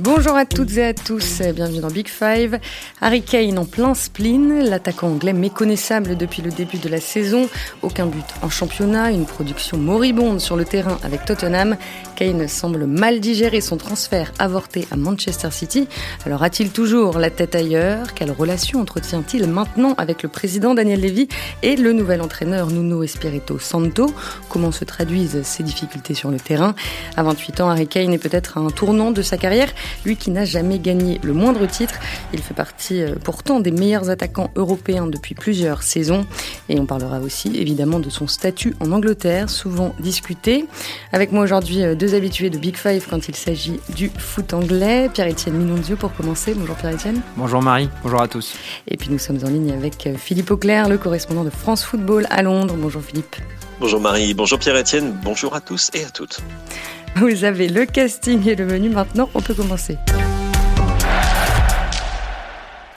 Bonjour à toutes et à tous, bienvenue dans Big Five. Harry Kane en plein spleen, l'attaquant anglais méconnaissable depuis le début de la saison, aucun but en championnat, une production moribonde sur le terrain avec Tottenham. Kane semble mal digérer son transfert avorté à Manchester City. Alors a-t-il toujours la tête ailleurs? Quelle relation entretient-il maintenant avec le président Daniel Levy et le nouvel entraîneur Nuno Espirito Santo? Comment se traduisent ces difficultés sur le terrain? À 28 ans, Harry Kane est peut-être à un tournant de sa carrière lui qui n'a jamais gagné le moindre titre. Il fait partie euh, pourtant des meilleurs attaquants européens depuis plusieurs saisons. Et on parlera aussi évidemment de son statut en Angleterre, souvent discuté. Avec moi aujourd'hui, euh, deux habitués de Big Five quand il s'agit du foot anglais. Pierre-Etienne Minonzio pour commencer. Bonjour Pierre-Etienne. Bonjour Marie, bonjour à tous. Et puis nous sommes en ligne avec euh, Philippe Auclair, le correspondant de France Football à Londres. Bonjour Philippe. Bonjour Marie, bonjour Pierre-Etienne, bonjour à tous et à toutes. Vous avez le casting et le menu. Maintenant, on peut commencer.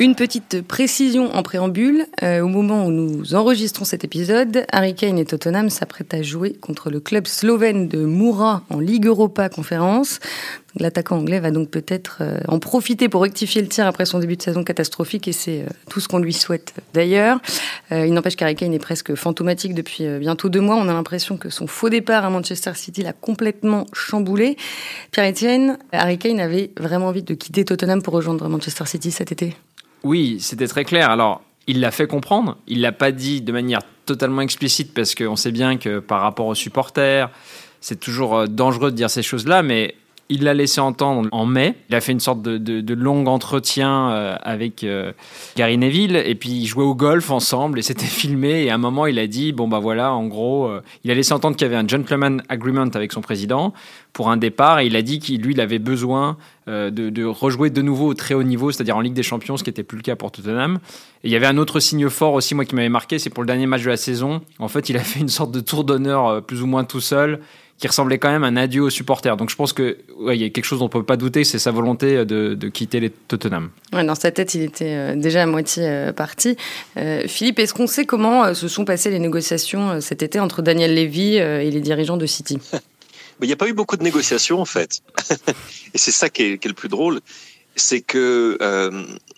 Une petite précision en préambule. Euh, au moment où nous enregistrons cet épisode, Harry Kane et Tottenham s'apprêtent à jouer contre le club slovène de Moura en Ligue Europa Conférence. L'attaquant anglais va donc peut-être euh, en profiter pour rectifier le tir après son début de saison catastrophique et c'est euh, tout ce qu'on lui souhaite d'ailleurs. il n'empêche qu'Harry Kane est presque fantomatique depuis bientôt deux mois. On a l'impression que son faux départ à Manchester City l'a complètement chamboulé. Pierre-Etienne, Harry Kane avait vraiment envie de quitter Tottenham pour rejoindre Manchester City cet été? Oui, c'était très clair. Alors, il l'a fait comprendre. Il l'a pas dit de manière totalement explicite parce qu'on sait bien que par rapport aux supporters, c'est toujours euh, dangereux de dire ces choses-là, mais il l'a laissé entendre en mai. Il a fait une sorte de, long entretien euh, avec euh, Gary Neville et puis ils jouaient au golf ensemble et c'était filmé. Et à un moment, il a dit bon bah voilà, en gros, euh, il a laissé entendre qu'il y avait un gentleman agreement avec son président pour un départ et il a dit qu'il lui avait besoin de, rejouer de nouveau au très haut niveau, c'est-à-dire en Ligue des Champions, ce qui n'était plus le cas pour Tottenham. Et il y avait un autre signe fort aussi, moi qui m'avait marqué, c'est pour le dernier match de la saison. En fait, il a fait une sorte de tour d'honneur plus ou moins tout seul qui ressemblait quand même à un adieu aux supporters. Donc je pense que il y a quelque chose dont on peut pas douter, c'est sa volonté de, de, quitter les Tottenham. Ouais, dans sa tête, il était euh, déjà à moitié euh, parti. Euh, Philippe, est-ce qu'on sait comment se sont passées les négociations cet été entre Daniel Levy et les dirigeants de City? Il n'y a pas eu beaucoup de négociations en fait, et c'est ça qui est, le plus drôle, c'est que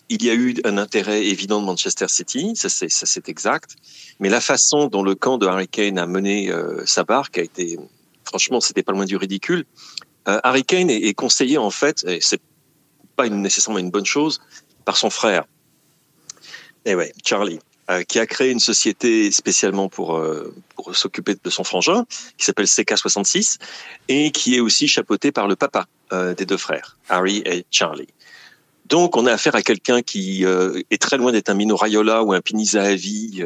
il y a eu un intérêt évident de Manchester City, ça c'est exact, mais la façon dont le camp de Harry Kane a mené sa barque a été franchement, c'était pas loin du ridicule. Euh, Harry Kane est, conseillé en fait, et c'est pas nécessairement une bonne chose, par son frère. Et eh ouais, Charlie, euh, qui a créé une société spécialement pour, euh, pour s'occuper de son frangin, qui s'appelle CK66, et qui est aussi chapeauté par le papa des deux frères, Harry et Charlie. Donc, on a affaire à quelqu'un qui est très loin d'être un Mino Raiola ou un Pinisa à vie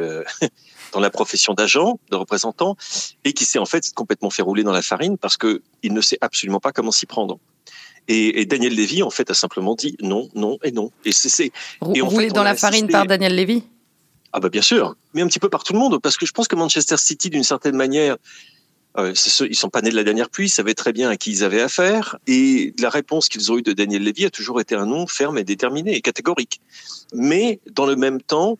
dans la profession d'agent, de représentant, et qui s'est en fait complètement fait rouler dans la farine parce que il ne sait absolument pas comment s'y prendre. Et, Daniel Lévy, en fait, a simplement dit non, non et non. Et c'est roulé dans la farine par Daniel Lévy? Ah bah bien sûr, mais un petit peu par tout le monde, parce que je pense que Manchester City, d'une certaine manière, euh, ils sont pas nés de la dernière pluie, ils savaient très bien à qui ils avaient affaire, et la réponse qu'ils ont eue de Daniel Lévy a toujours été un non ferme et déterminé et catégorique. Mais dans le même temps,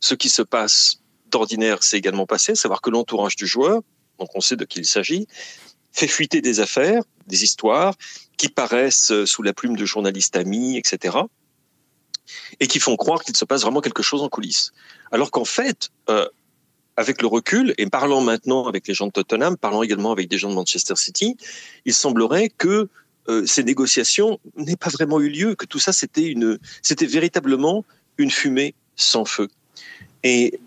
ce qui se passe d'ordinaire s'est également passé, savoir que l'entourage du joueur, donc on sait de qui il s'agit, fait fuiter des affaires, des histoires qui paraissent sous la plume de journalistes amis, etc., et qui font croire qu'il se passe vraiment quelque chose en coulisses. Alors qu'en fait, euh, avec le recul, et parlant maintenant avec les gens de Tottenham, parlant également avec des gens de Manchester City, il semblerait que euh, ces négociations n'aient pas vraiment eu lieu, que tout ça c'était une, c'était véritablement une fumée sans feu. Et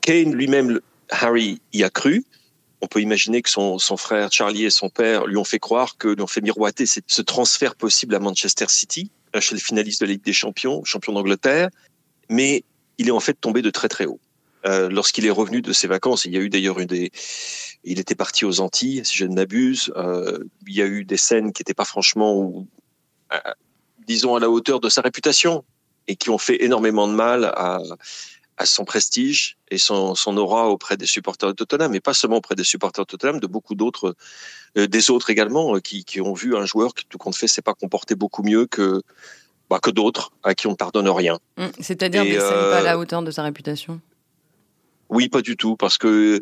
Kane lui-même, Harry y a cru. On peut imaginer que son, frère Charlie et son père lui ont fait croire que, lui ont fait miroiter ce transfert possible à Manchester City, chez le finaliste de la Ligue des Champions, champion d'Angleterre. Mais il est en fait tombé de très très haut. Euh, lorsqu'il est revenu de ses vacances, il y a eu d'ailleurs une des, il était parti aux Antilles, si je ne m'abuse. Euh, il y a eu des scènes qui n'étaient pas franchement, euh, disons, à la hauteur de sa réputation et qui ont fait énormément de mal à, à son prestige et son, son, aura auprès des supporters de Tottenham, mais pas seulement auprès des supporters de Tottenham, de beaucoup d'autres, des autres également, qui, qui, ont vu un joueur qui, tout compte fait, s'est pas comporté beaucoup mieux que, bah, que d'autres, à qui on ne pardonne rien. Mmh, c'est-à-dire qu'il n'est pas à la hauteur de sa réputation Oui, pas du tout, parce que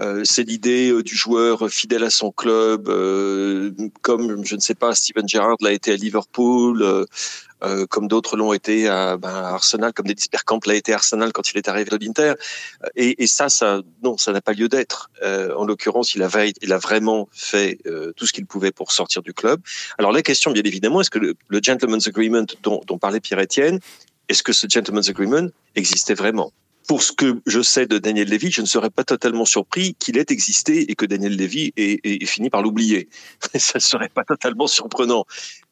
euh, c'est l'idée euh, du joueur fidèle à son club, euh, comme je ne sais pas, Steven Gerrard l'a été à Liverpool, comme d'autres l'ont été à, ben, Arsenal, comme Dennis Bergkamp l'a été à Arsenal quand il est arrivé à l'Inter. Et, et, ça, ça, non, ça n'a pas lieu d'être. en l'occurrence, il a, il a vraiment fait tout ce qu'il pouvait pour sortir du club. Alors la question, bien évidemment, est-ce que le, le gentleman's agreement dont, dont parlait Pierre-Étienne, est-ce que ce gentleman's agreement existait vraiment? Pour ce que je sais de Daniel Levy, je ne serais pas totalement surpris qu'il ait existé et que Daniel Levy ait, fini par l'oublier. Ça ne serait pas totalement surprenant.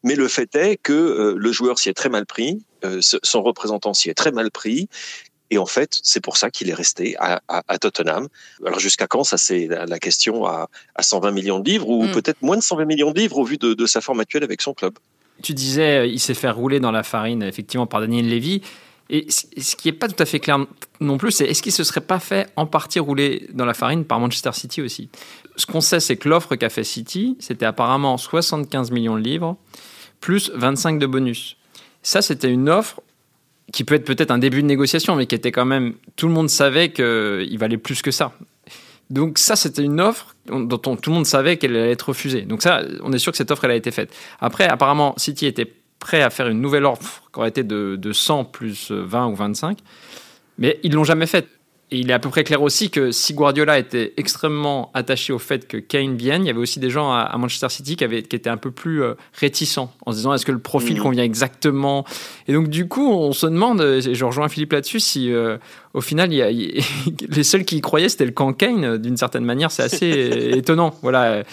Mais le fait est que euh, le joueur s'y est très mal pris, euh, son représentant s'y est très mal pris. Et en fait, c'est pour ça qu'il est resté à, Tottenham. Alors jusqu'à quand? Ça, c'est la, question à, 120 millions de livres ou hmm. peut-être moins de 120 millions de livres au vu de, de sa forme actuelle avec son club. Tu disais, euh, il s'est fait rouler dans la farine, effectivement, par Daniel Levy. Et ce qui n'est pas tout à fait clair non plus, c'est est-ce qu'il se serait pas fait en partie rouler dans la farine par Manchester City aussi? Ce qu'on sait, c'est que l'offre qu'a fait City, c'était apparemment 75 millions de livres, plus 25 de bonus. Ça, c'était une offre qui peut être peut-être un début de négociation, mais qui était quand même... Tout le monde savait qu'il valait plus que ça. Donc ça, c'était une offre dont tout le monde savait qu'elle allait être refusée. Donc ça, on est sûr que cette offre, elle a été faite. Après, apparemment, City était prêt à faire une nouvelle offre qui aurait été de, de 100 plus 20 ou 25, mais ils l'ont jamais faite. Et il est à peu près clair aussi que si Guardiola était extrêmement attaché au fait que Kane vienne, il y avait aussi des gens à, Manchester City qui, avaient, qui étaient un peu plus euh, réticents en se disant est-ce que le profil mmh. convient exactement? Et donc du coup, on se demande, et je rejoins Philippe là-dessus, si euh, au final, il y a, les seuls qui y croyaient, c'était le camp Kane, d'une certaine manière. C'est assez étonnant. Voilà.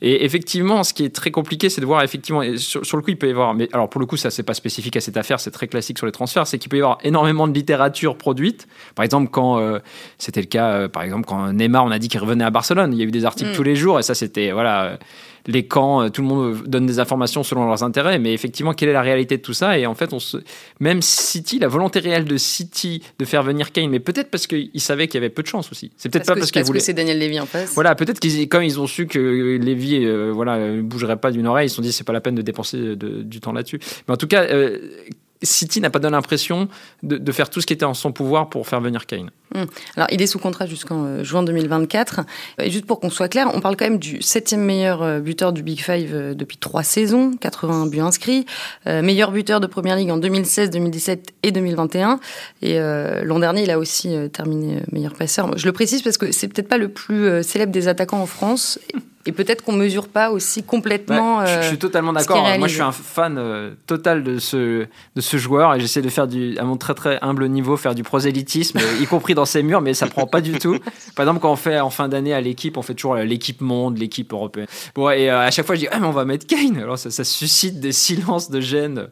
Et effectivement, ce qui est très compliqué, c'est de voir, effectivement, sur, le coup, il peut y avoir, mais alors pour le coup, ça, c'est pas spécifique à cette affaire, c'est très classique sur les transferts, c'est qu'il peut y avoir énormément de littérature produite. Par exemple, quand euh, c'était le cas, euh, par exemple, quand Neymar, on a dit qu'il revenait à Barcelone, il y a eu des articles mm. tous les jours, et ça, c'était, voilà les camps, euh, tout le monde donne des informations selon leurs intérêts, mais effectivement, quelle est la réalité de tout ça? Et en fait, on se... même City, la volonté réelle de City de faire venir Kane, mais peut-être parce qu'ils savaient qu'il y avait peu de chance aussi. C'est peut-être pas parce, parce que c'est Daniel Levy en face. Voilà, peut-être qu'ils, quand ils ont su que Levy, euh, voilà, ne bougerait pas d'une oreille, ils se sont dit c'est pas la peine de dépenser du temps là-dessus. Mais en tout cas. Euh, City n'a pas donné l'impression de, faire tout ce qui était en son pouvoir pour faire venir Kane. Hum. Alors, il est sous contrat jusqu'en euh, juin 2024. Et juste pour qu'on soit clair, on parle quand même du septième meilleur euh, buteur du Big Five euh, depuis trois saisons, 81 buts inscrits, meilleur buteur de Première Ligue en 2016, 2017 et 2021. Et l'an dernier, il a aussi terminé meilleur passeur. Je le précise parce que c'est peut-être pas le plus célèbre des attaquants en France. Et peut-être qu'on mesure pas aussi complètement. je, suis totalement d'accord. Moi, je suis un fan total de ce de ce joueur et j'essaie de faire du, à mon très très humble niveau, faire du prosélytisme, y compris dans ces murs, mais ça prend pas du tout. Par exemple, quand on fait en fin d'année à l'équipe, on fait toujours l'équipe monde, l'équipe européenne. Bon, et euh, à chaque fois, je dis, ah, mais on va mettre Kane. Alors, ça, suscite des silences de gêne.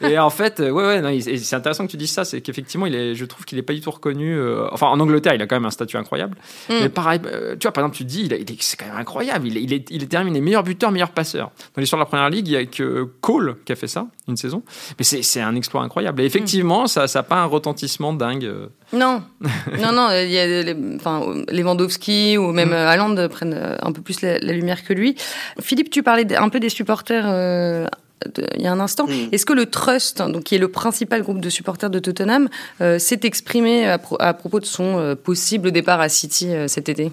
Et en fait, euh, ouais, ouais, c'est intéressant que tu dises ça, c'est qu'effectivement, il est, je trouve qu'il est pas du tout reconnu. Euh, enfin, en Angleterre, il a quand même un statut incroyable. Mm. Mais pareil, tu vois, par exemple, tu dis, il, il c'est quand même incroyable. Il, il, est, il est terminé meilleur buteur, meilleur passeur. Dans l'histoire de la première ligue, il y a que Cole qui a fait ça, une saison. Mais c'est un exploit incroyable. Et effectivement, mm. ça n'a pas un retentissement dingue. Non, non, non, il y a les, enfin, Lewandowski ou même mmh. prennent euh, un peu plus la, lumière que lui. Philippe, tu parlais un peu des supporters euh, il y a un instant. Mm. Est-ce que le Trust, donc, qui est le principal groupe de supporters de Tottenham, s'est exprimé à, propos de son possible départ à City cet été?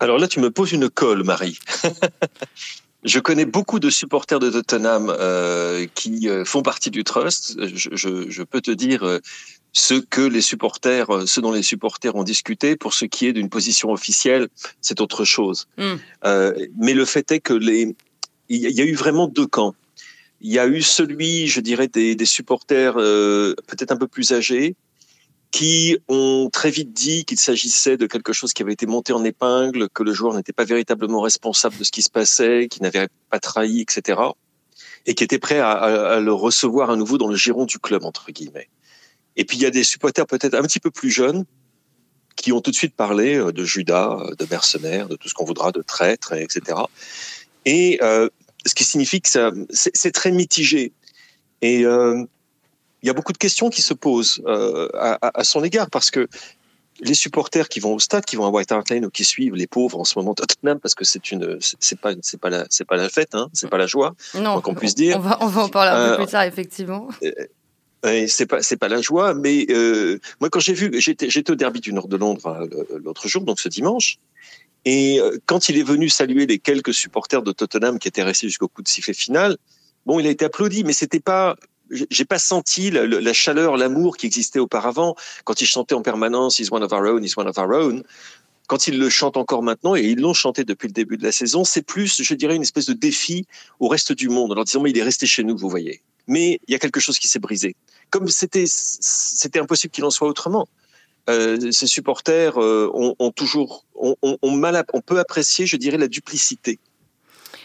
Alors là, tu me poses une colle, Marie. Je connais beaucoup de supporters de Tottenham qui font partie du Trust. Je, je, je peux te dire ce que les supporters, euh, ce dont les supporters ont discuté. Pour ce qui est d'une position officielle, c'est autre chose. Hmm. Euh, mais le fait est que les, il y a eu vraiment deux camps. Il y a eu celui, je dirais, des, des supporters euh, peut-être un peu plus âgés, qui ont très vite dit qu'il s'agissait de quelque chose qui avait été monté en épingle, que le joueur n'était pas véritablement responsable de ce qui se passait, qu'il n'avait pas trahi, etc. Et qui étaient prêts à, le recevoir à nouveau dans le giron du club, entre guillemets. Et puis il y a des supporters peut-être un petit peu plus jeunes qui ont tout de suite parlé euh, de Judas, euh, de mercenaires, de tout ce qu'on voudra, de traîtres, etc. Et euh, ce qui signifie que c'est très mitigé. Et euh, il y a beaucoup de questions qui se posent euh, à, à, son égard parce que les supporters qui vont au stade, qui vont à White Hart Lane ou qui suivent les pauvres en ce moment Tottenham, parce que c'est une, c'est pas, c'est pas la, c'est pas la fête, hein, c'est pas la joie, qu'on puisse dire. On va, on va en parler un peu plus tard, effectivement c'est pas c'est pas la joie, mais euh, moi quand j'ai vu, j'étais j'étais au derby du Nord de Londres hein, l'autre jour, donc ce dimanche, et euh, quand il est venu saluer les quelques supporters de Tottenham qui étaient restés jusqu'au coup de sifflet final, bon, il a été applaudi, mais c'était pas j'ai pas senti la, chaleur, l'amour qui existait auparavant quand il chantait en permanence "He's one of our own, he's one of our own". Quand ils le chantent encore maintenant, et ils l'ont chanté depuis le début de la saison, c'est plus, je dirais, une espèce de défi au reste du monde, en leur disant, mais il est resté chez nous, vous voyez. Mais il y a quelque chose qui s'est brisé. Comme c'était, impossible qu'il en soit autrement. Euh, ces supporters euh, ont, toujours, on peut apprécier, je dirais, la duplicité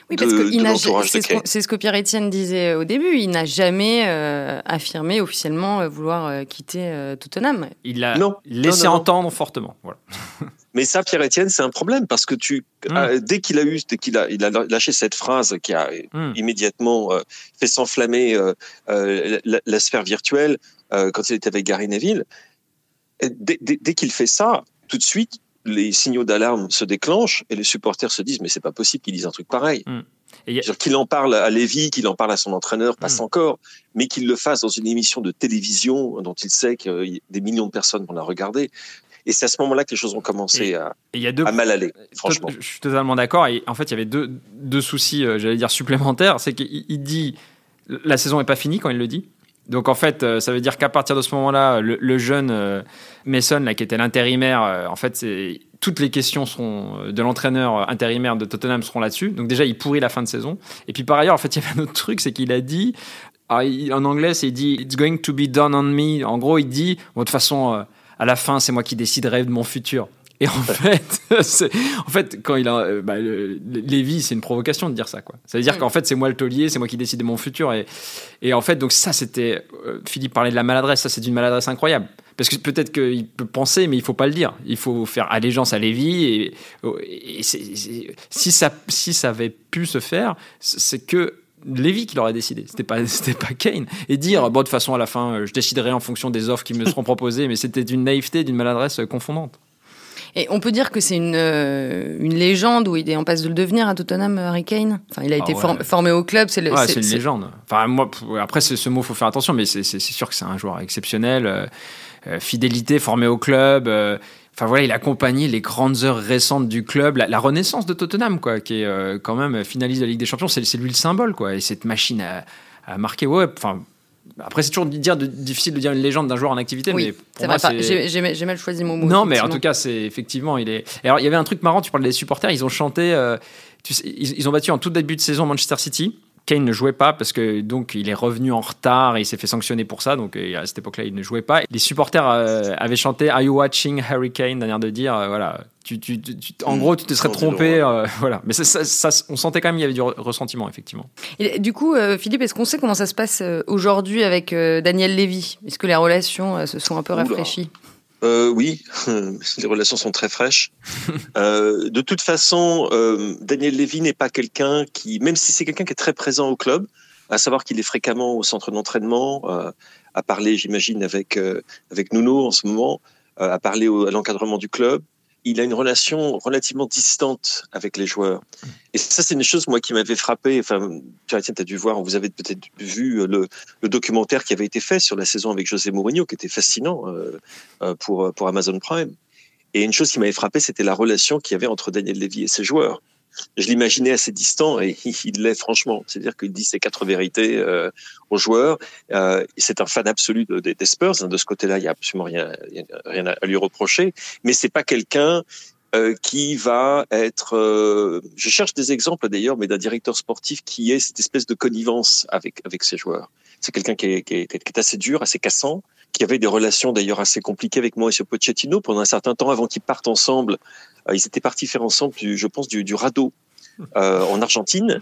oui, parce que c'est ce, que Pierre Etienne disait euh, au début. Il n'a jamais euh, affirmé officiellement euh, vouloir quitter Tottenham. Il l'a laissé entendre fortement. Voilà. Mais ça, Pierre Etienne, c'est un problème parce que tu, hmm. dès qu'il a eu, dès qu'il a, il a lâché cette phrase qui a hmm. immédiatement fait s'enflammer la, sphère virtuelle quand il était avec Gary Neville, dès, dès qu'il fait ça, tout de suite, les signaux d'alarme se déclenchent et les supporters se disent mais c'est pas possible qu'il dise un truc pareil. Mm. Qu'il en parle à Lévy, qu'il en parle à son entraîneur, passe mm. encore, mais qu'il le fasse dans une émission de télévision dont il sait que des millions de personnes vont la regarder. Et c'est à ce moment-là que les choses ont commencé à, à, mal aller, franchement. Je suis totalement d'accord. Et en fait, il y avait deux, deux soucis, euh, j'allais dire, supplémentaires. C'est qu'il dit la saison n'est pas finie quand il le dit. Donc en fait, euh, ça veut dire qu'à partir de ce moment-là, le, jeune euh, Mason, qui était l'intérimaire, euh, en fait, toutes les questions seront de l'entraîneur intérimaire de Tottenham seront là-dessus. Donc déjà, il pourrit la fin de saison. Et puis par ailleurs, en fait, il y avait un autre truc, c'est qu'il a dit, ah, en anglais, c'est il dit It's going to be done on me. En gros, il dit, de toute façon, à la fin, c'est moi qui déciderai de mon futur. Et en fait, en fait, quand il a, euh, bah, Lévi, c'est une provocation de dire ça, quoi. Ça veut dire mm. qu'en fait, c'est moi le taulier, c'est moi qui décide de mon futur. Et, et en fait, donc ça, c'était, euh, Philippe parlait de la maladresse, ça, c'est d'une maladresse incroyable. Parce que peut-être qu'il peut penser, mais il faut pas le dire. Il faut faire allégeance à Lévi. Et, et si ça, si ça avait pu se faire, c'est que Lévy qui l'aurait décidé, c'était pas, c'était pas Kane. Et dire, bon, de toute façon, à la fin, euh, je déciderai en fonction des offres qui me seront proposées, mais c'était d'une naïveté, d'une maladresse confondante. Et on peut dire que c'est une, euh, une légende où il est en passe de le devenir à Tottenham, Harry Kane. Enfin, il a été ah formé au club. C'est ouais, une légende. Enfin, moi, après, ce mot, faut faire attention, mais c'est sûr que c'est un joueur exceptionnel. Euh, euh, fidélité, formé au club. Enfin voilà, il a accompagné les grandes heures récentes du club, la, renaissance de Tottenham, quoi, qui est quand même finaliste de la Ligue des Champions. C'est lui le symbole, quoi. Et cette machine à, à marquer, ouais. Enfin, après, c'est toujours dire de, difficile de dire une légende d'un joueur en activité, mais pour moi, j'ai mal choisi mon mot. Non, mais en tout cas, c'est effectivement, il est. alors, il y avait un truc marrant. Tu parles des supporters. Ils ont chanté. Euh, tu sais, ils, ont battu en tout début de saison Manchester City. Kane ne jouait pas parce que donc il est revenu en retard et il s'est fait sanctionner pour ça. Donc à cette époque-là, il ne jouait pas. Les supporters euh, avaient chanté Are you watching Harry Kane? Dernière de dire euh, voilà. Tu, tu, en gros, tu te serais trompé, euh, voilà. Mais ça, on sentait quand même qu'il y avait du ressentiment, effectivement. Et du coup, Philippe, est-ce qu'on sait comment ça se passe aujourd'hui avec Daniel Lévy? Est-ce que les relations se sont un peu rafraîchies? Euh, oui, les relations sont très fraîches. Euh, de toute façon, euh, Daniel Levy n'est pas quelqu'un qui, même si c'est quelqu'un qui est très présent au club, à savoir qu'il est fréquemment au centre d'entraînement, à parler, j'imagine, avec avec Nuno en ce moment, à parler à l'encadrement du club il a une relation relativement distante avec les joueurs. Et ça, c'est une chose, moi, qui m'avait frappé. Enfin, tu as dû voir, vous avez peut-être vu le, documentaire qui avait été fait sur la saison avec José Mourinho, qui était fascinant euh, euh, pour, pour Amazon Prime. Et une chose qui m'avait frappé, c'était la relation qu'il y avait entre Daniel Levy et ses joueurs je l'imaginais assez distant et il l'est franchement. C'est-à-dire qu'il dit ses quatre vérités euh, aux joueurs. Euh, c'est un fan absolu des Spurs. Hein. De ce côté-là, il n'y a absolument rien, à lui reprocher. Mais c'est pas quelqu'un euh, qui va être. je cherche des exemples d'ailleurs, mais d'un directeur sportif qui ait cette espèce de connivence avec avec ses joueurs. C'est quelqu'un qui, qui, est assez dur, assez cassant, qui avait des relations d'ailleurs assez compliquées avec ce Pochettino pendant un certain temps avant qu'ils partent ensemble ils étaient partis faire ensemble, je pense, du, du radeau euh, en Argentine.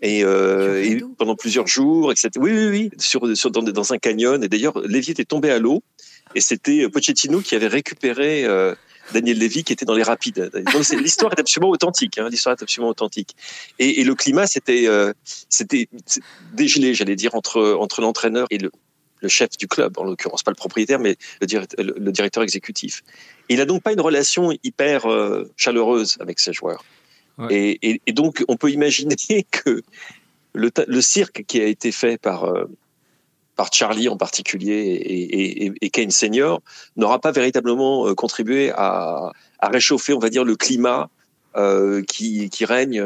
Et, euh, pendant plusieurs jours, etc. Oui, oui, oui, sur, sur dans, dans, un canyon. Et d'ailleurs, Lévy était tombé à l'eau. Et c'était Pochettino qui avait récupéré Daniel Lévy qui était dans les rapides. Donc l'histoire est absolument authentique. Hein, l'histoire est absolument authentique. Et, et le climat, c'était c'était dégelé, j'allais dire, entre entre l'entraîneur et le, le chef du club, en l'occurrence pas le propriétaire, mais le, directeur, le directeur exécutif. Il n'a donc pas une relation hyper euh, chaleureuse avec ses joueurs. Et, donc, on peut imaginer que le, cirque qui a été fait par, euh, par Charlie en particulier et, et, et Kane senior, n'aura pas véritablement contribué à, à, réchauffer, on va dire, le climat euh, qui, qui, règne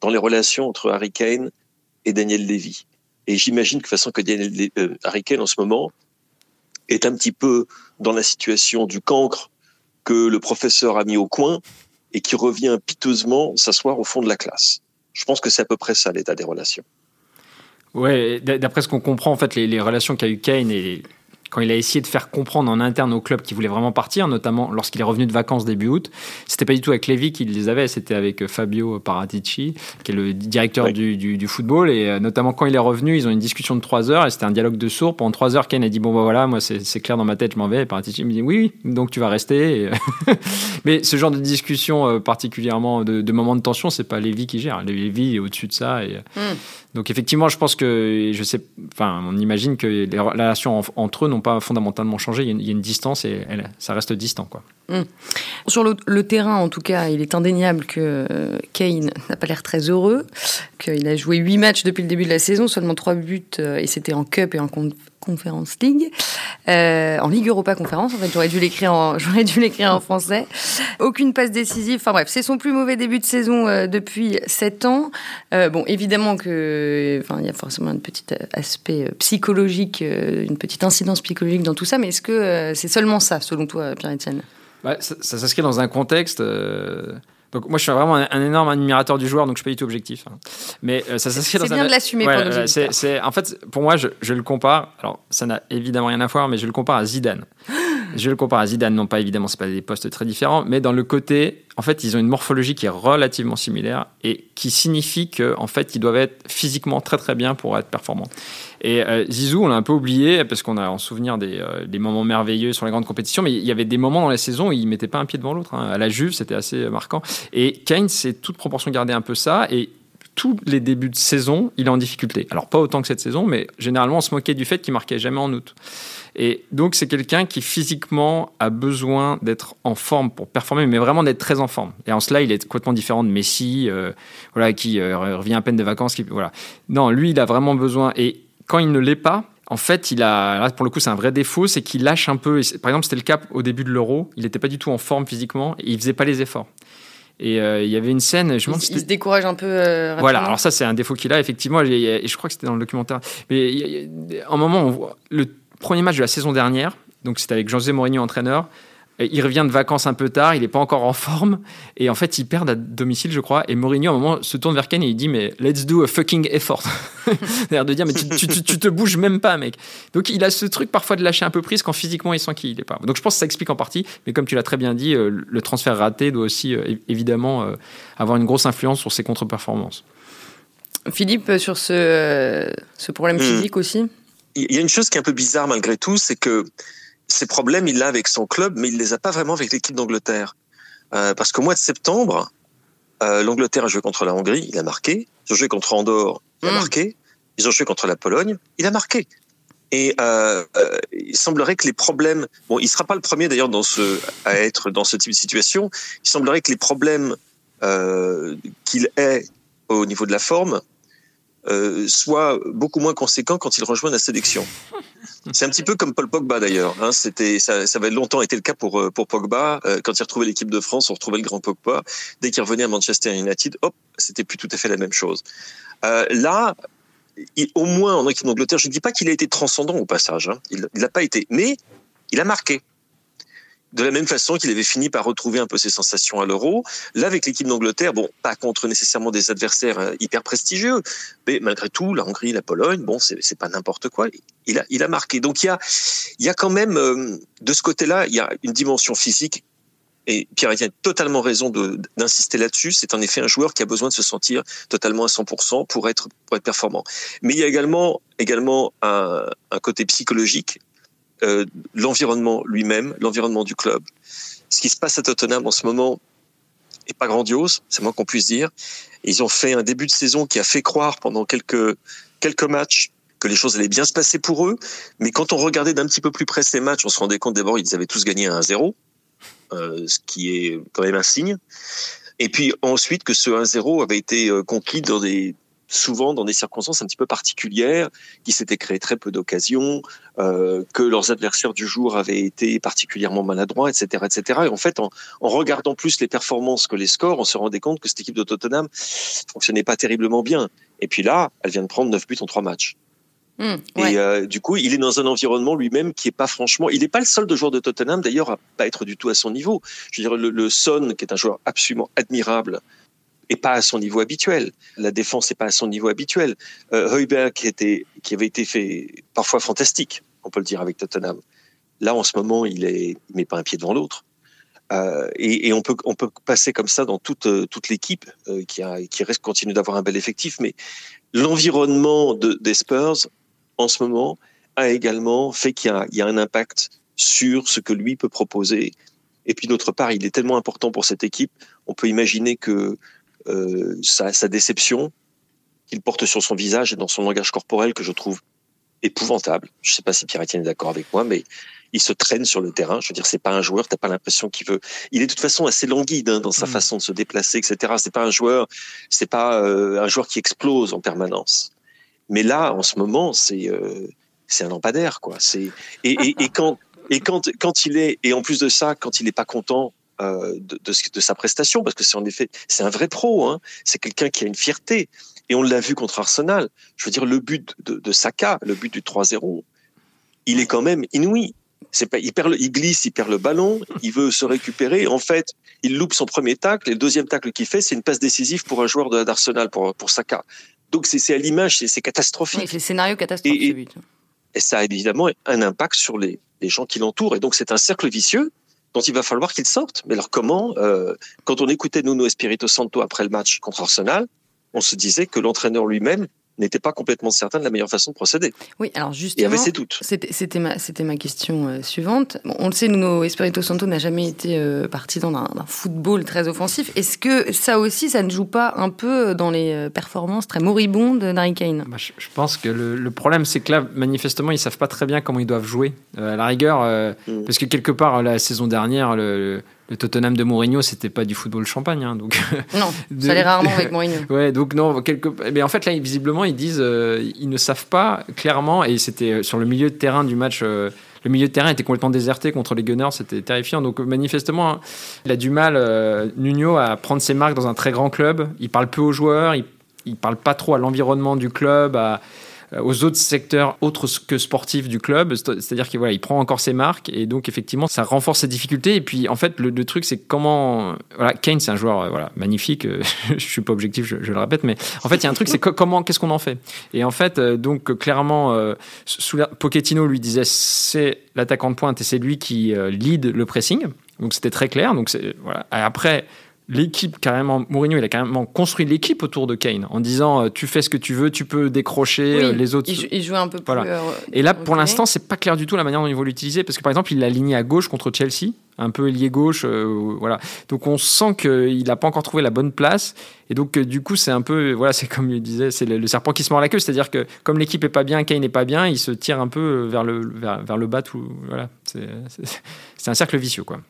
dans les relations entre Harry Kane et Daniel Levy. Et j'imagine que façon que Daniel, euh, Harry Kane en ce moment est un petit peu dans la situation du cancre que le professeur a mis au coin et qui revient piteusement s'asseoir au fond de la classe. Je pense que c'est à peu près ça l'état des relations. Ouais, d'après ce qu'on comprend, en fait, les, les relations qu'a eu Kane et quand il a essayé de faire comprendre en interne au club qu'il voulait vraiment partir, notamment lorsqu'il est revenu de vacances début août. C'était pas du tout avec Lévy qu'il les avait, c'était avec euh, Fabio Paratici, qui est le directeur du, du, du, football. Et euh, notamment quand il est revenu, ils ont une discussion de trois heures et c'était un dialogue de sourds. Pendant trois heures, Ken a dit Bon, bah voilà, moi c'est clair dans ma tête, je m'en vais. Et Paratici me dit Oui, donc tu vas rester. Mais ce genre de discussion, euh, particulièrement de, de moments de tension, c'est pas Lévy qui gère. Lévy est au-dessus de ça. Et, mm. Donc effectivement, je pense que, je sais, enfin, on imagine que les relations entre eux n'ont pas fondamentalement changé. Il y a une, distance et ça reste distant, quoi. Hmm. Sur le, terrain, en tout cas, il est indéniable que Kane n'a pas l'air très heureux, qu'il a joué huit matchs depuis le début de la saison, seulement trois buts, euh, et c'était en Cup et en Conference League, euh, en Ligue Europa Conférence. En fait, j'aurais dû l'écrire en, j'aurais dû l'écrire en français. Aucune passe décisive. Enfin bref, c'est son plus mauvais début de saison euh, depuis sept ans. bon, évidemment que, enfin, il y a forcément un petit aspect psychologique, une petite incidence psychologique dans tout ça. Mais est-ce que c'est seulement ça, selon toi, Pierre-Etienne bah, ça, ça s'inscrit dans un contexte. Euh, donc moi, je suis vraiment un, énorme admirateur du joueur, donc je suis pas du tout objectif. Hein. Mais euh, ça s'inscrit dans. C'est bien de l'assumer ouais, pour c'est, En fait, pour moi, je, je, le compare. Alors, ça n'a évidemment rien à voir, mais je le compare à Zidane. je le compare à Zidane, non pas évidemment, c'est pas des postes très différents, mais dans le côté, en fait, ils ont une morphologie qui est relativement similaire et qui signifie qu'en en fait, ils doivent être physiquement très très bien pour être performants. Et euh, Zizou, on l'a un peu oublié parce qu'on a en souvenir des, euh, des, moments merveilleux sur les grandes compétitions, mais il y avait des moments dans la saison où il mettait pas un pied devant l'autre. Hein. À la Juve, c'était assez marquant. Et Kane, c'est toute proportion gardée un peu ça et tous les débuts de saison, il est en difficulté. Alors pas autant que cette saison, mais généralement on se moquait du fait qu'il marquait jamais en août. Et donc, c'est quelqu'un qui physiquement a besoin d'être en forme pour performer, mais vraiment d'être très en forme. Et en cela, il est complètement différent de Messi, euh, voilà, qui revient à peine de vacances. Qui, voilà. Non, lui, il a vraiment besoin. Et quand il ne l'est pas, en fait, il a, là, pour le coup, c'est un vrai défaut, c'est qu'il lâche un peu. Par exemple, c'était le cas au début de l'Euro. Il n'était pas du tout en forme physiquement et il faisait pas les efforts. Et euh, il y avait une scène. Je il, il se décourage un peu. Euh, voilà, alors ça, c'est un défaut qu'il a, effectivement. Et, je crois que c'était dans le documentaire. Mais il y a, un moment, on voit, le premier match de la saison dernière, donc c'était avec José Mourinho entraîneur. Il revient de vacances un peu tard, il n'est pas encore en forme, et en fait, ils perdent à domicile, je crois. Et Mourinho, à un moment, se tourne vers Kane et il dit Mais let's do a fucking effort. C'est-à-dire de dire Mais tu, tu, tu, te bouges même pas, mec. Donc, il a ce truc parfois de lâcher un peu prise quand physiquement il sent qu'il n'est pas. Donc, je pense que ça explique en partie, mais comme tu l'as très bien dit, euh, le transfert raté doit aussi, euh, évidemment, euh, avoir une grosse influence sur ses contre-performances. Philippe, sur ce, ce problème hmm. physique aussi? Il y a une chose qui est un peu bizarre malgré tout, c'est que ces problèmes, il l'a avec son club, mais il les a pas vraiment avec l'équipe d'Angleterre. Euh, parce qu'au mois de septembre, euh, l'Angleterre a joué contre la Hongrie, il a marqué. Ils ont joué contre Andorre, il a hmm. marqué. Ils ont joué contre la Pologne, il a marqué. Et euh, il semblerait que les problèmes, bon, il sera pas le premier d'ailleurs dans ce à être dans ce type de situation. Il semblerait que les problèmes qu'il ait au niveau de la forme euh, soit beaucoup moins conséquent quand il rejoint la sélection. C'est un petit peu comme Paul Pogba d'ailleurs. Hein. Ça, avait longtemps été le cas pour euh, Pogba. Euh, quand il retrouvait l'équipe de France, on retrouvait le grand Pogba. Dès qu'il revenait à Manchester United, hop, c'était plus tout à fait la même chose. Là, au moins en équipe d'Angleterre, je ne dis pas qu'il a été transcendant au passage. Hein. Il n'a pas été, mais il a marqué de la même façon qu'il avait fini par retrouver un peu ses sensations à l'euro. Là, avec l'équipe d'Angleterre, bon, pas contre nécessairement des adversaires euh, hyper prestigieux, mais malgré tout, la Hongrie, la Pologne, bon, c'est pas n'importe quoi. Il a, il a marqué. Donc il y a, il y a quand même euh, de ce côté-là, il y a une dimension physique. Et Pierre a totalement raison d'insister là-dessus. C'est en effet un joueur qui a besoin de se sentir totalement à 100% pour être, performant. Mais il y a également, également un côté psychologique euh, l'environnement lui-même, l'environnement du club. Ce qui se passe à Tottenham en ce moment est pas grandiose, c'est moins qu'on puisse dire. Ils ont fait un début de saison qui a fait croire pendant quelques quelques matchs que les choses allaient bien se passer pour eux, mais quand on regardait d'un petit peu plus près ces matchs, on se rendait compte d'abord ils avaient tous gagné à 1-0, euh, ce qui est quand même un signe. Et puis ensuite que ce 1-0 avait été euh, conquis dans des souvent dans des circonstances un petit peu particulières, qui s'étaient créé très peu d'occasions, euh, que leurs adversaires du jour avaient été particulièrement maladroits, etc., etc. Et en fait, en, regardant plus les performances que les scores, on se rendait compte que cette équipe de Tottenham fonctionnait pas terriblement bien. Et puis là, elle vient de prendre 9 buts en 3 matchs. Mmh, et euh, du coup, il est dans un environnement lui-même qui est pas franchement. Il n'est pas le seul de joueur de Tottenham d'ailleurs à pas être du tout à son niveau. Je veux dire, le, le Son, qui est un joueur absolument admirable, et pas à son niveau habituel. La défense n'est pas à son niveau habituel. Euh, qui, avait été fait parfois fantastique, on peut le dire avec Tottenham. Là, en ce moment, il il met pas un pied devant l'autre. Euh, et, on peut passer comme ça dans toute toute l'équipe euh, qui reste continue d'avoir un bel effectif, mais l'environnement de, des Spurs en ce moment a également fait qu'il y a un impact sur ce que lui peut proposer. Et puis d'autre part, il est tellement important pour cette équipe, on peut imaginer que euh, sa, sa, déception qu'il porte sur son visage et dans son langage corporel que je trouve épouvantable. Je ne sais pas si Pierre-Etienne est d'accord avec moi, mais il se traîne sur le terrain. Je veux dire, c'est pas un joueur, t'as pas l'impression qu'il veut. Il est de toute façon assez languide hein, dans sa mm. façon de se déplacer, etc. C'est pas un joueur, c'est pas euh, un joueur qui explose en permanence. Mais là, en ce moment, c'est euh, c'est un lampadaire, quoi. C'est et, et, et, quand et quand quand il est et en plus de ça, quand il n'est pas content euh, de, de, de, sa prestation, parce que c'est en effet, c'est un vrai pro, hein. c'est quelqu'un qui a une fierté. Et on l'a vu contre Arsenal. Je veux dire, le but de, de Saka, le but du 3-0, il est quand même inouï. C'est pas, il, perd il glisse, il perd le ballon, il veut se récupérer. En fait, il loupe son premier tacle et le deuxième tacle qu'il fait, c'est une passe décisive pour un joueur d'Arsenal, pour, pour Saka. Donc c'est à l'image, c'est catastrophique. Oui, c'est scénario catastrophique. Et, et, ça a évidemment un impact sur les, les gens qui l'entourent. Et donc c'est un cercle vicieux dont il va falloir qu'il sorte. Mais alors comment euh, Quand on écoutait Nuno Espirito Santo après le match contre Arsenal, on se disait que l'entraîneur lui-même n'était pas complètement certain de la meilleure façon de procéder. Oui, alors justement, il y avait ses doutes. C'était ma, ma question euh, suivante. on le sait, Nuno Espirito Santo n'a jamais été euh, parti dans un, football très offensif. Est-ce que ça aussi, ça ne joue pas un peu dans les euh, performances très moribondes d'Harry Kane? Bah, je, pense que le, problème, c'est que là, manifestement, ils savent pas très bien comment ils doivent jouer. à la rigueur, mm. parce que quelque part, la saison dernière, le le Tottenham de Mourinho, c'était pas du football champagne. Hein, donc non, ça allait rarement avec Mourinho. ouais, donc non, quelque... mais en fait là, visiblement, ils disent, euh, ils ne savent pas clairement, et c'était euh, sur le milieu de terrain du match. Euh, le milieu de terrain était complètement déserté contre les Gunners, c'était terrifiant. Donc manifestement, hein, il a du mal, Nuno, à prendre ses marques dans un très grand club. Il parle peu aux joueurs, il, il parle pas trop à l'environnement du club, à, euh, aux autres secteurs autres que sportifs du club. C'est-à-dire qu'il voilà, il prend encore ses marques et donc effectivement ça renforce ses difficultés. Et puis en fait le, truc c'est comment voilà Kane c'est un joueur euh, voilà magnifique. je suis pas objectif, je, le répète, mais en fait il y a un truc c'est comment qu'est-ce qu'on en fait? Et en fait euh, donc clairement sous Pochettino lui disait c'est l'attaquant de pointe et c'est lui qui lead le pressing. Donc c'était très clair. Donc voilà. Après l'équipe carrément Mourinho il a carrément construit l'équipe autour de Kane en disant euh, tu fais ce que tu veux tu peux décrocher euh, les autres il, joue un peu plus euh, et là pour l'instant c'est pas clair du tout la manière dont il va l'utiliser parce que par exemple il l'a aligné à gauche contre Chelsea un peu lié gauche voilà. Donc on sent qu'il n'a pas encore trouvé la bonne place et donc du coup c'est un peu voilà c'est comme il disait c'est le, serpent qui se mord la queue c'est à dire que comme l'équipe est pas bien Kane n'est pas bien il se tire un peu vers le vers, vers le bas tout voilà. C'est un cercle vicieux quoi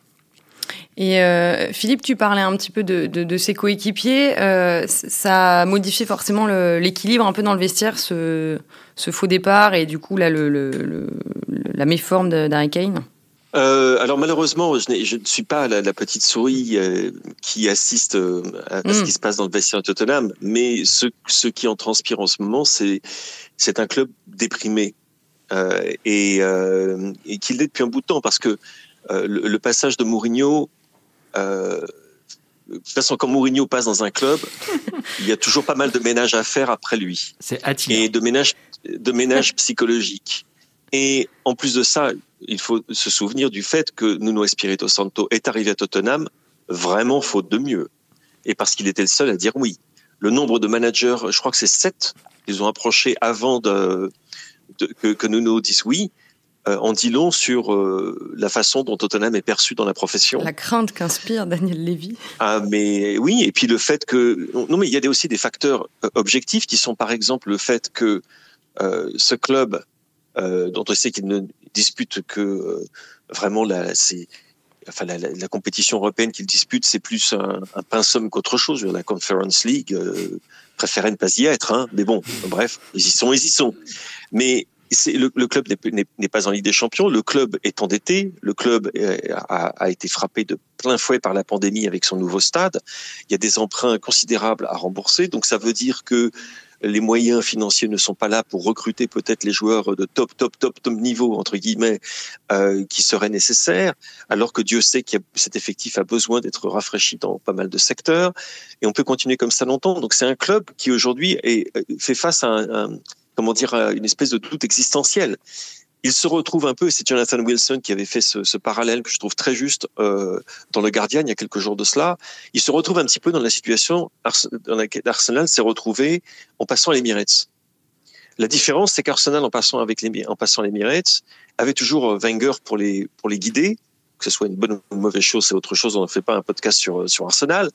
et euh, Philippe, tu parlais un petit peu de, de, de ses coéquipiers. Euh, ça a modifié forcément l'équilibre un peu dans le vestiaire, ce, ce, faux départ et du coup là, le, le, la méforme d'Harry Kane euh, alors malheureusement, je, je, ne suis pas la, la petite souris euh, qui assiste euh, à, ce mm. qui se passe dans le vestiaire de Tottenham, mais ce, ce qui en transpire en ce moment, c'est c'est un club déprimé et, et qu'il l'est depuis un bout de temps parce que le, le, passage de Mourinho euh, de toute façon, quand Mourinho passe dans un club, il y a toujours pas mal de ménage à faire après lui. C'est Et de ménage, de ménage psychologique. Et en plus de ça, il faut se souvenir du fait que Nuno Espirito Santo est arrivé à Tottenham vraiment faute de mieux. Et parce qu'il était le seul à dire oui. Le nombre de managers, je crois que c'est sept, ils ont approché avant de, de que, que Nuno dise oui euh, en dit long sur euh, la façon dont Tottenham est perçu dans la profession. La crainte qu'inspire Daniel Levy. Ah, mais oui, et puis le fait que non, mais il y a aussi des facteurs euh, objectifs qui sont par exemple le fait que ce club, dont on sait qu'il ne dispute que vraiment la, c'est enfin la, la, compétition européenne qu'il dispute, c'est plus un, un pinceau qu'autre chose. La Conference League, préféraient ne pas y être, hein, mais bon, bref, ils y sont, ils y sont. Mais le, club n'est pas en Ligue des Champions, le club est endetté, le club a, a, été frappé de plein fouet par la pandémie avec son nouveau stade. Il y a des emprunts considérables à rembourser, donc ça veut dire que les moyens financiers ne sont pas là pour recruter peut-être les joueurs de top, top, top, top niveau, entre guillemets, euh, qui seraient nécessaires, alors que Dieu sait que cet effectif a besoin d'être rafraîchi dans pas mal de secteurs. Et on peut continuer comme ça longtemps. Donc c'est un club qui aujourd'hui fait face à un, comment dire, une espèce de doute existentiel il se retrouve un peu, c'est Jonathan Wilson qui avait fait ce, parallèle que je trouve très juste euh, dans le Guardian il y a quelques jours de cela. Il se retrouve un petit peu dans la situation dans laquelle Arsenal s'est retrouvé en passant à l'Emirates. La différence, c'est qu'Arsenal, en passant avec en passant à l'Emirates, avait toujours euh, Wenger pour les pour les guider. Que ce soit une bonne ou une mauvaise chose, c'est autre chose. On ne fait pas un podcast sur sur Arsenal.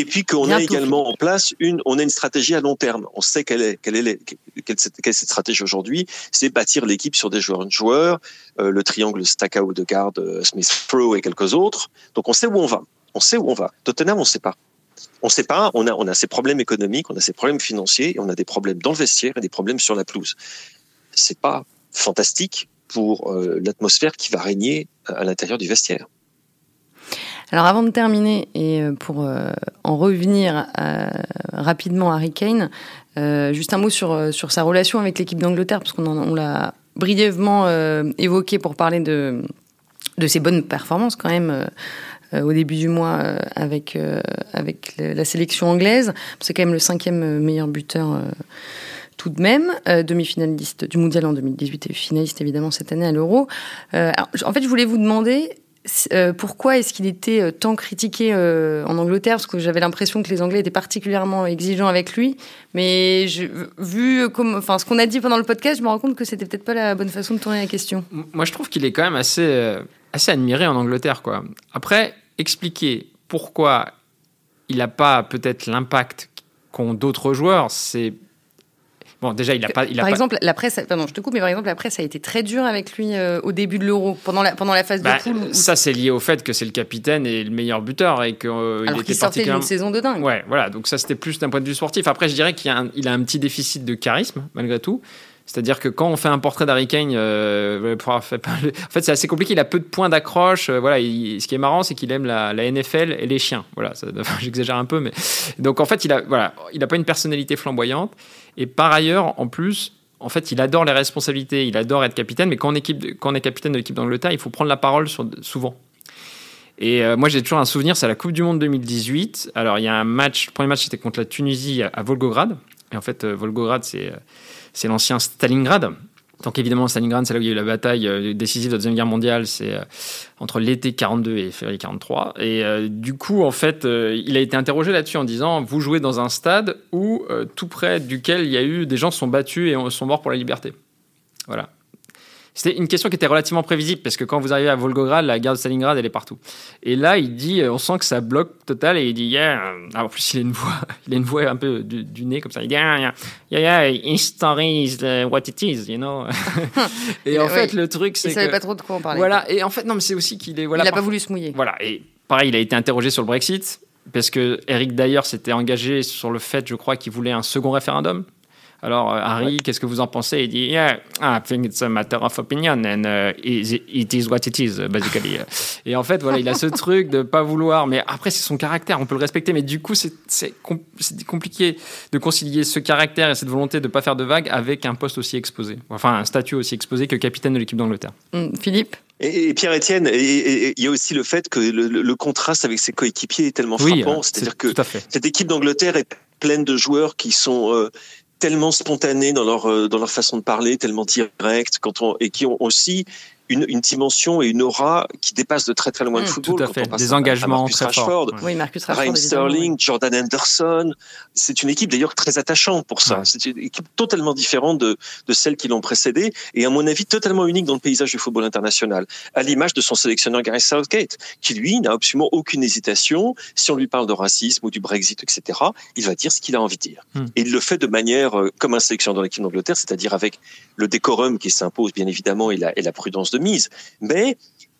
Et puis qu'on a également en place une, on a une stratégie à long terme. On sait quelle est, quelle est, quelle est cette stratégie aujourd'hui. C'est bâtir l'équipe sur des joueurs, joueurs, euh, le triangle Stackhouse de garde, euh, Smith Pro et quelques autres. Donc on sait où on va. On sait où on va. Tottenham, on ne sait pas. On ne sait pas. On a, on a ces problèmes économiques, on a ces problèmes financiers, et on a des problèmes dans le vestiaire et des problèmes sur la pelouse. C'est pas fantastique pour euh, l'atmosphère qui va régner à l'intérieur du vestiaire. Alors avant de terminer et euh, pour euh, en revenir euh, rapidement à Harry Kane, juste un mot sur, sur sa relation avec l'équipe d'Angleterre, parce qu'on on l'a brièvement évoqué pour parler de, de ses bonnes performances quand même au début du mois avec, avec la sélection anglaise. C'est quand même le cinquième meilleur buteur tout de même, demi-finaliste du mondial en 2018 et finaliste évidemment cette année à l'Euro. en fait, je voulais vous demander euh, pourquoi est-ce qu'il était euh, tant critiqué euh, en Angleterre? Parce que j'avais l'impression que les Anglais étaient particulièrement exigeants avec lui. Mais vu comme, enfin, ce qu'on a dit pendant le podcast, je me rends compte que c'était peut-être pas la bonne façon de tourner la question. Moi, je trouve qu'il est quand même assez, assez admiré en Angleterre. Après, expliquer pourquoi il n'a pas peut-être l'impact qu'ont d'autres joueurs, c'est Bon, déjà, il a pas. Il par exemple, la presse. Pardon, je te coupe, mais par exemple, la presse a été très dure avec lui euh, au début de l'Euro, pendant la pendant la phase de bah, poule. Ça, c'est lié au fait que c'est le capitaine et le meilleur buteur et qu'il euh, Alors était sortait d'une saison de dingue. Ouais, voilà. Donc ça, c'était plus d'un point de vue sportif. Après, je dirais qu'il a, un, il a un petit déficit de charisme malgré tout. C'est-à-dire que quand on fait un portrait d'Harry Kane, euh, en fait, c'est assez compliqué. Il a peu de points d'accroche. Euh, voilà, ce qui est marrant, c'est qu'il aime la, NFL et les chiens. Voilà, j'exagère un peu, mais donc en fait, il a, voilà, il a pas une personnalité flamboyante. Et par ailleurs, en plus, en fait, il adore les responsabilités, il adore être capitaine, mais quand on, équipe, quand on est capitaine de l'équipe d'Angleterre, il faut prendre la parole souvent. Et euh, moi, j'ai toujours un souvenir, c'est à la Coupe du Monde 2018. Alors, il y a un match, le premier match, c'était contre la Tunisie à, Volgograd. Et en fait, euh, Volgograd, c'est, c'est l'ancien Stalingrad. Donc évidemment, Stalingrad, c'est là où il y a eu la bataille euh, décisive de la Deuxième Guerre mondiale, c'est euh, entre l'été 42 et février 43. Et euh, du coup, en fait, il a été interrogé là-dessus en disant, vous jouez dans un stade où tout près duquel il y a eu des gens sont battus et sont morts pour la liberté. Voilà. C'était une question qui était relativement prévisible parce que quand vous arrivez à Volgograd, la gare de Stalingrad, elle est partout. Et là, il dit, on sent que ça bloque total et il dit, yeah. Ah, en plus, il a une voix, il a une voix un peu du, nez comme ça. Il dit, yeah, yeah, yeah, history is uh, what it is, you know. et en fait, le truc, c'est il savait pas trop de quoi on parlait. Voilà. Et en fait, non, mais c'est aussi qu'il est, voilà. Il n'a pas voulu se mouiller. Voilà. Et pareil, il a été interrogé sur le Brexit parce que Eric d'ailleurs s'était engagé sur le fait, je crois, qu'il voulait un second référendum alors, euh, Harry, qu'est-ce que vous en pensez? Il dit, yeah, I think it's a matter of opinion and uh, it is what it is, basically. et en fait, voilà, il a ce truc de pas vouloir, mais après, c'est son caractère, on peut le respecter, mais du coup, c'est compliqué de concilier ce caractère et cette volonté de pas faire de vagues avec un poste aussi exposé, enfin, un statut aussi exposé que capitaine de l'équipe d'Angleterre. Hum, Philippe? Et, Pierre-Etienne, il y a aussi le fait que le, contraste avec ses coéquipiers est tellement frappant. C'est-à-dire que cette équipe d'Angleterre est pleine de joueurs qui sont euh, tellement spontanés dans leur euh, dans leur façon de parler, tellement directs, quand on et qui ont aussi une, une, dimension et une aura qui dépasse de très très loin le mmh, football. Tout à fait. Des engagements très Rashford, Oui, Marcus Rashford. Ryan Sterling, Jordan Anderson. C'est une équipe d'ailleurs très attachante pour ça. C'est une équipe totalement différente de, de celles qui l'ont précédée et à mon avis totalement unique dans le paysage du football international. À l'image de son sélectionneur Gary Southgate, qui lui n'a absolument aucune hésitation. Si on lui parle de racisme ou du Brexit, etc., il va dire ce qu'il a envie de dire. Mmh. Et il le fait de manière euh, comme un sélectionneur de l'équipe d'Angleterre, c'est-à-dire avec le décorum qui s'impose bien évidemment et la, et la prudence de mise. Mais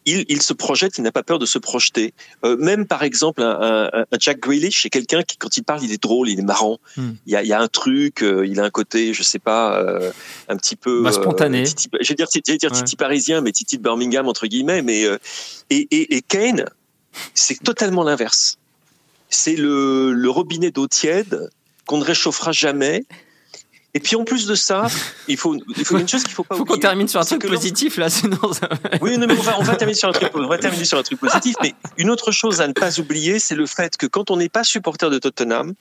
il, se projette, il n'a pas peur de se projeter. Euh, même par exemple, un, Jack Grealish, c'est quelqu'un qui, quand il parle, il est drôle, il est marrant. Hmm. Il, y a, un truc, euh, il a un côté, je sais pas, euh, un petit peu bah, spontané. je vais dire, dire Titi parisien, mais Titi de Birmingham entre guillemets. Mais et, et, Kane, c'est totalement l'inverse. C'est le, le robinet d'eau tiède qu'on ne réchauffera jamais et puis en plus de ça, il faut, il faut une chose qu'il faut pas faut qu'on termine sur un truc positif là, sinon ça... Oui, non, mais on va, on va terminer sur un truc, on va terminer sur un truc positif. Mais une autre chose à ne pas oublier, c'est le fait que quand on n'est pas supporter de Tottenham,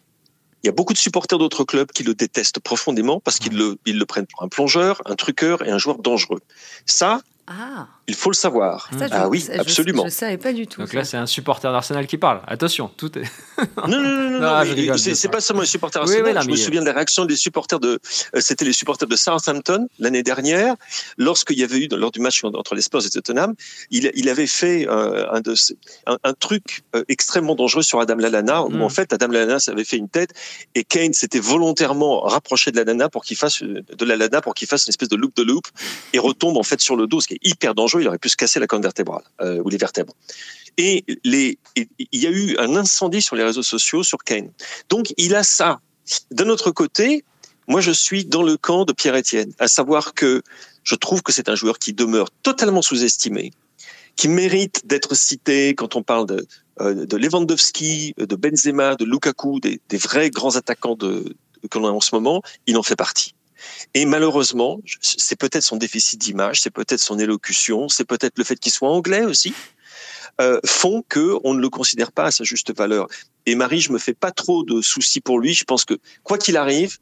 il y a beaucoup de supporters d'autres clubs qui le détestent profondément parce qu'ils le, ils le prennent pour un plongeur, un truqueur et un joueur dangereux. Ça, ah. Il faut le savoir. ah oui, absolument. Je ne savais pas du tout. Donc là, c'est un supporter d'Arsenal qui parle. Attention, tout est. non, non, non, non. c'est pas seulement les supporters d'Arsenal. je me souviens de la réaction des supporters de. Euh, c'était les supporters de Southampton l'année dernière, lorsqu'il y avait eu lors du match entre les Spurs et Tottenham, il, il avait fait euh, un, de, un, truc euh, extrêmement dangereux sur Adam Lallana, où hmm. en fait Adam Lallana avait fait une tête et Kane s'était volontairement rapproché de Lallana pour qu'il fasse de Lallana pour qu'il fasse une espèce de loop de loop et retombe en fait sur le dos, ce qui est hyper dangereux. Il aurait pu se casser la colonne vertébrale euh, ou les vertèbres. Et les, il y a eu un incendie sur les réseaux sociaux sur Kane. Donc il a ça. D'un autre côté, moi je suis dans le camp de Pierre Etienne, à savoir que je trouve que c'est un joueur qui demeure totalement sous-estimé, qui mérite d'être cité quand on parle de, euh, Lewandowski, de Benzema, de Lukaku, des, des vrais grands attaquants de, que l'on a en ce moment. Il en fait partie. Et malheureusement, c'est peut-être son déficit d'image, c'est peut-être son élocution, c'est peut-être le fait qu'il soit anglais aussi, euh, font que on ne le considère pas à sa juste valeur. Et Marie, je me fais pas trop de soucis pour lui. Je pense que quoi qu'il arrive,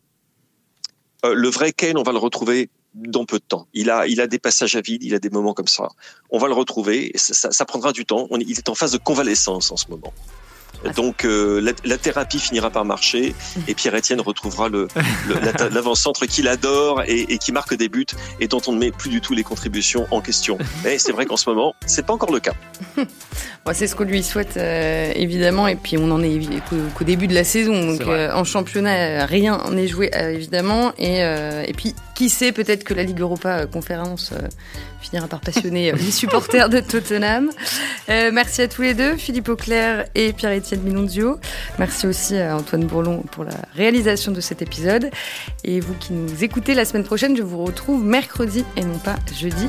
euh, le vrai Kane, on va le retrouver dans peu de temps. Il a, il a des passages à vide, il a des moments comme ça. On va le retrouver. Et ça, prendra du temps. Il est en phase de convalescence en ce moment. Donc euh, la, thérapie finira par marcher et Pierre-Etienne retrouvera le, l'avant-centre qu'il adore et, qui marque des buts et dont on ne met plus du tout les contributions en question. Mais c'est vrai qu'en ce moment, c'est pas encore le cas. c'est ce qu'on lui souhaite euh, évidemment et puis on en est qu'au, début de la saison. Donc euh, en championnat, rien n'est joué évidemment et, et puis qui sait peut-être que la Ligue Europa Conférence finira par passionner les supporters de Tottenham. merci à tous les deux, Philippe Auclair et Pierre-Étienne Minondio. Merci aussi à Antoine Bourlon pour la réalisation de cet épisode. Et vous qui nous écoutez la semaine prochaine, je vous retrouve mercredi et non pas jeudi.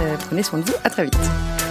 Euh, prenez soin de vous, à très vite.